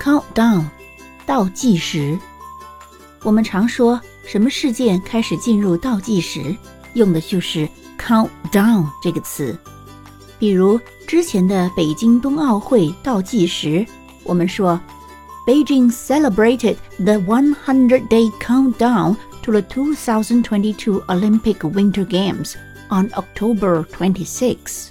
countdown，倒计时。我们常说什么事件开始进入倒计时，用的就是 countdown 这个词。比如之前的北京冬奥会倒计时，我们说 Beijing celebrated the 100-day countdown to the 2022 Olympic Winter Games on October 26.